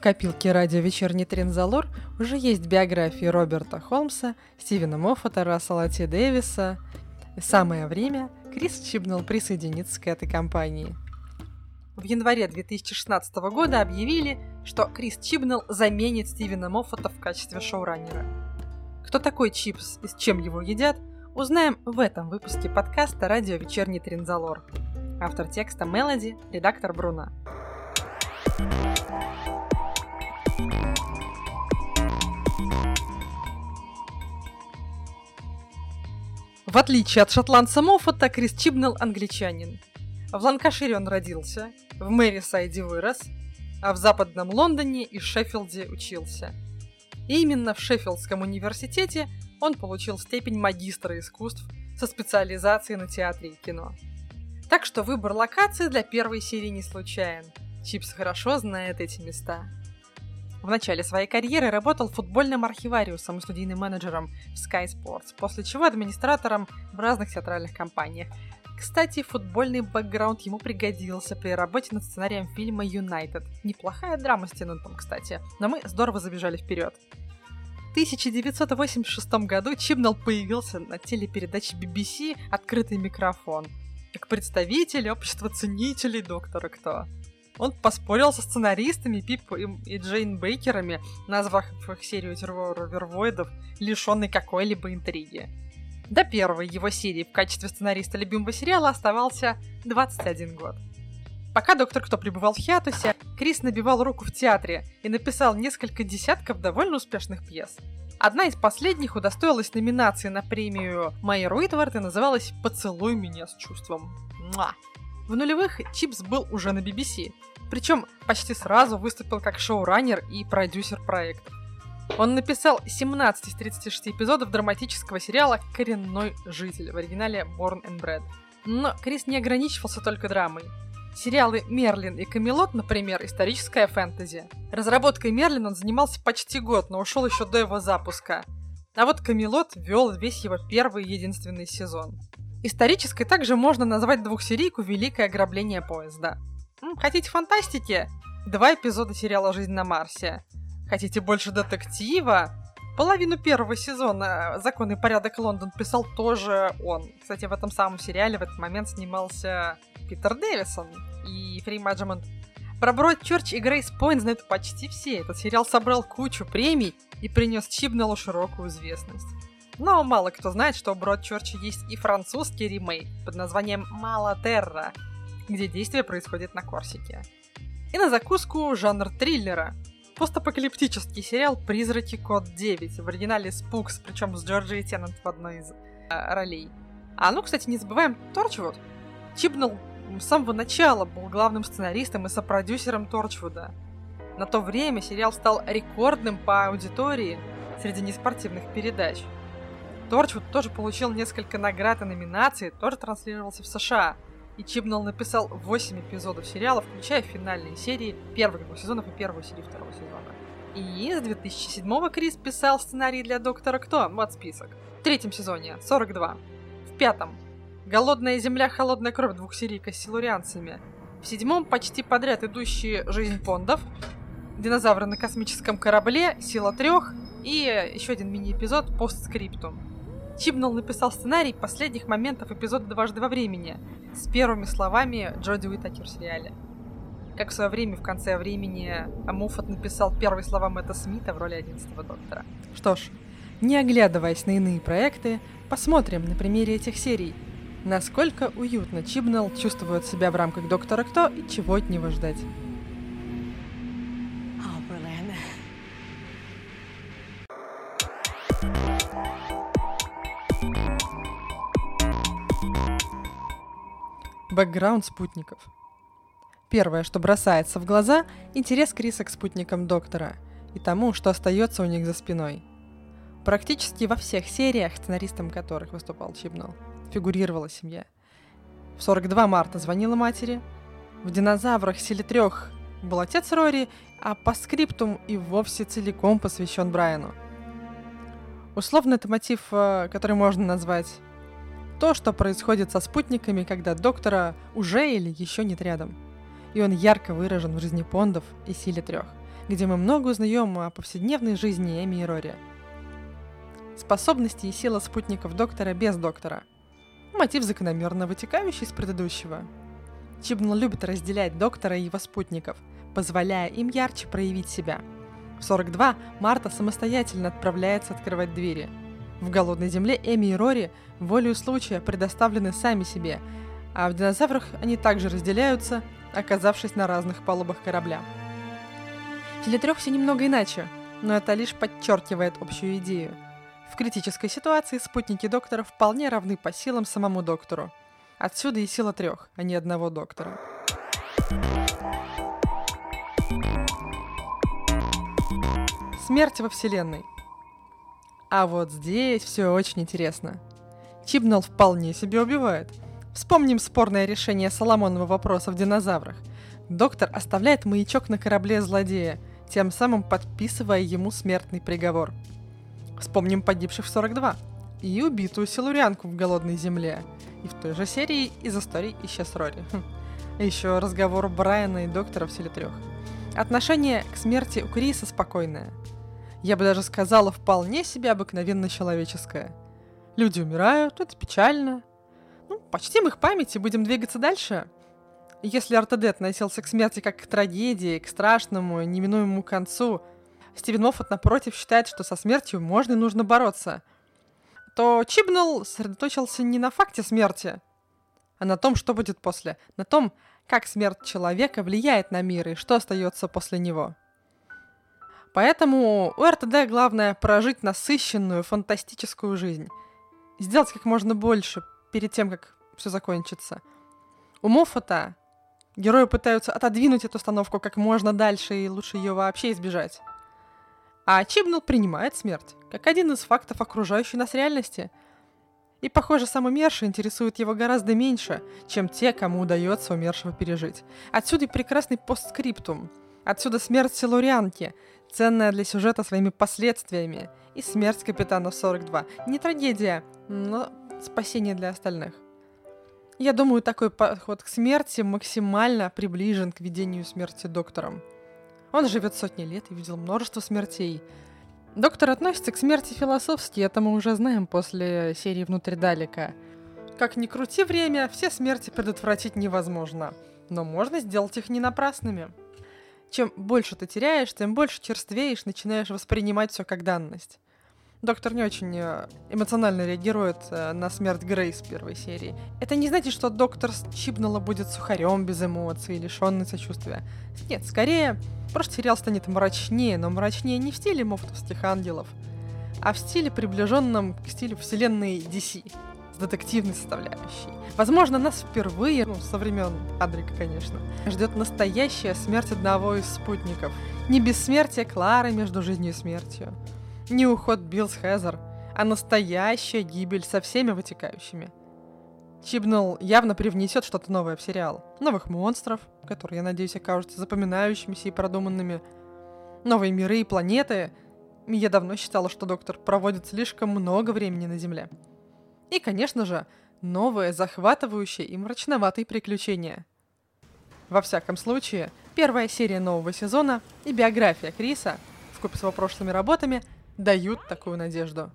копилке радио «Вечерний Трензалор» уже есть биографии Роберта Холмса, Стивена Моффата, Рассела Ти Дэвиса. Самое время Крис Чибнелл присоединиться к этой компании. В январе 2016 года объявили, что Крис Чибнелл заменит Стивена Моффата в качестве шоураннера. Кто такой Чипс и с чем его едят, узнаем в этом выпуске подкаста «Радио Вечерний Трензалор». Автор текста Мелоди, редактор Бруна. В отличие от шотландца Моффата, Крис Чибнелл англичанин. В Ланкашире он родился, в Мэрисайде вырос, а в западном Лондоне и Шеффилде учился. И именно в Шеффилдском университете он получил степень магистра искусств со специализацией на театре и кино. Так что выбор локации для первой серии не случайен. Чипс хорошо знает эти места. В начале своей карьеры работал футбольным архивариусом и студийным менеджером в Sky Sports, после чего администратором в разных театральных компаниях. Кстати, футбольный бэкграунд ему пригодился при работе над сценарием фильма «Юнайтед». Неплохая драма с Теннантом, кстати, но мы здорово забежали вперед. В 1986 году Чибнелл появился на телепередаче BBC «Открытый микрофон» как представитель общества ценителей Доктора Кто. Он поспорил со сценаристами Пип и, Джейн Бейкерами, назвав их серию террора Вервоидов, лишенной какой-либо интриги. До первой его серии в качестве сценариста любимого сериала оставался 21 год. Пока Доктор Кто пребывал в хиатусе, Крис набивал руку в театре и написал несколько десятков довольно успешных пьес. Одна из последних удостоилась номинации на премию Майер Уитвард и называлась «Поцелуй меня с чувством». Муа! В нулевых Чипс был уже на BBC, причем почти сразу выступил как шоураннер и продюсер проекта. Он написал 17 из 36 эпизодов драматического сериала «Коренной житель» в оригинале Born and Bred. Но Крис не ограничивался только драмой. Сериалы «Мерлин» и «Камелот», например, историческая фэнтези. Разработкой «Мерлин» он занимался почти год, но ушел еще до его запуска. А вот «Камелот» вел весь его первый и единственный сезон. Исторической также можно назвать двухсерийку «Великое ограбление поезда». Хотите фантастики? Два эпизода сериала «Жизнь на Марсе». Хотите больше детектива? Половину первого сезона «Закон и порядок Лондон» писал тоже он. Кстати, в этом самом сериале в этот момент снимался Питер Дэвисон и Фри Маджемент. Про Бродчерч и Грейс Пойнт знают почти все. Этот сериал собрал кучу премий и принес Чибнеллу широкую известность. Но мало кто знает, что у Бродчерча есть и французский ремейк под названием «Мала Терра», где действие происходит на Корсике. И на закуску жанр триллера. Постапокалиптический сериал «Призраки Код 9» в оригинале «Спукс», причем с Джорджией Теннант в одной из э, ролей. А ну, кстати, не забываем Торчвуд. Чибнелл с самого начала был главным сценаристом и сопродюсером Торчвуда. На то время сериал стал рекордным по аудитории среди неспортивных передач. Торчвуд тоже получил несколько наград и номинаций, тоже транслировался в США – и Чибнелл написал 8 эпизодов сериала, включая финальные серии первых двух сезонов и первую серию второго сезона. И с 2007-го Крис писал сценарий для Доктора Кто, вот список. В третьем сезоне 42. В пятом Голодная земля, холодная кровь двухсерийка с силурианцами. В седьмом почти подряд идущие Жизнь Пондов, Динозавры на космическом корабле, Сила трех и еще один мини-эпизод Постскриптум. Чибнелл написал сценарий последних моментов эпизода «Дважды во времени» с первыми словами Джоди Уитакер в сериале. Как в свое время, в конце времени, Амуфат написал первые слова Мэтта Смита в роли 11 доктора. Что ж, не оглядываясь на иные проекты, посмотрим на примере этих серий, насколько уютно Чибнелл чувствует себя в рамках Доктора Кто и чего от него ждать. Бэкграунд спутников. Первое, что бросается в глаза – интерес Криса к спутникам Доктора и тому, что остается у них за спиной. Практически во всех сериях, сценаристом которых выступал Чибнелл, фигурировала семья. В 42 марта звонила матери, в «Динозаврах» Силе трех был отец Рори, а по скриптум и вовсе целиком посвящен Брайану. Условно это мотив, э, который можно назвать то, что происходит со спутниками, когда доктора уже или еще нет рядом. И он ярко выражен в жизни Пондов и силе трех. где мы много узнаем о повседневной жизни Эми и Рори. Способности и сила спутников доктора без доктора. Мотив закономерно вытекающий из предыдущего. Чибнал любит разделять доктора и его спутников, позволяя им ярче проявить себя. В 42 Марта самостоятельно отправляется открывать двери. В «Голодной земле» Эми и Рори волею случая предоставлены сами себе, а в «Динозаврах» они также разделяются, оказавшись на разных палубах корабля. В «Теле трех» все немного иначе, но это лишь подчеркивает общую идею. В критической ситуации спутники доктора вполне равны по силам самому доктору. Отсюда и сила трех, а не одного доктора. Смерть во Вселенной. А вот здесь все очень интересно. Чибнал вполне себе убивает. Вспомним спорное решение Соломонова вопроса в динозаврах. Доктор оставляет маячок на корабле злодея, тем самым подписывая ему смертный приговор. Вспомним погибших в 42 и убитую силурянку в голодной земле. И в той же серии из истории исчез Рори. Хм. Еще разговор Брайана и доктора в силе трех. Отношение к смерти у Криса спокойное. Я бы даже сказала, вполне себе обыкновенно человеческое. Люди умирают, это печально. Ну, почтим их память и будем двигаться дальше. Если РТД относился к смерти как к трагедии, к страшному, неминуемому концу, Стивен Моффат, напротив, считает, что со смертью можно и нужно бороться, то Чибнелл сосредоточился не на факте смерти, а на том, что будет после, на том, как смерть человека влияет на мир и что остается после него. Поэтому у РТД главное прожить насыщенную, фантастическую жизнь. Сделать как можно больше перед тем, как все закончится. У Моффата герои пытаются отодвинуть эту установку как можно дальше и лучше ее вообще избежать. А Чибнул принимает смерть, как один из фактов окружающей нас реальности. И, похоже, сам умерший интересует его гораздо меньше, чем те, кому удается умершего пережить. Отсюда и прекрасный постскриптум. Отсюда смерть Силурианки, ценная для сюжета своими последствиями. И смерть капитана 42. Не трагедия, но спасение для остальных. Я думаю, такой подход к смерти максимально приближен к видению смерти доктором. Он живет сотни лет и видел множество смертей. Доктор относится к смерти философски, это мы уже знаем после серии «Внутри Далека». Как ни крути время, все смерти предотвратить невозможно, но можно сделать их не напрасными. Чем больше ты теряешь, тем больше черствеешь, начинаешь воспринимать все как данность. Доктор не очень э, эмоционально реагирует э, на смерть Грейс первой серии. Это не значит, что доктор Чипнула будет сухарем без эмоций, лишенный сочувствия. Нет, скорее, просто сериал станет мрачнее, но мрачнее не в стиле мофтовских ангелов, а в стиле, приближенном к стилю вселенной DC, детективной составляющей. Возможно, нас впервые, ну, со времен Адрика, конечно, ждет настоящая смерть одного из спутников. Не бессмертие Клары между жизнью и смертью, не уход Билл с Хезер, а настоящая гибель со всеми вытекающими. Чибнелл явно привнесет что-то новое в сериал. Новых монстров, которые, я надеюсь, окажутся запоминающимися и продуманными. Новые миры и планеты. Я давно считала, что Доктор проводит слишком много времени на Земле. И, конечно же, новые, захватывающие и мрачноватые приключения. Во всяком случае, первая серия нового сезона и биография Криса, вкупе с его прошлыми работами, дают такую надежду.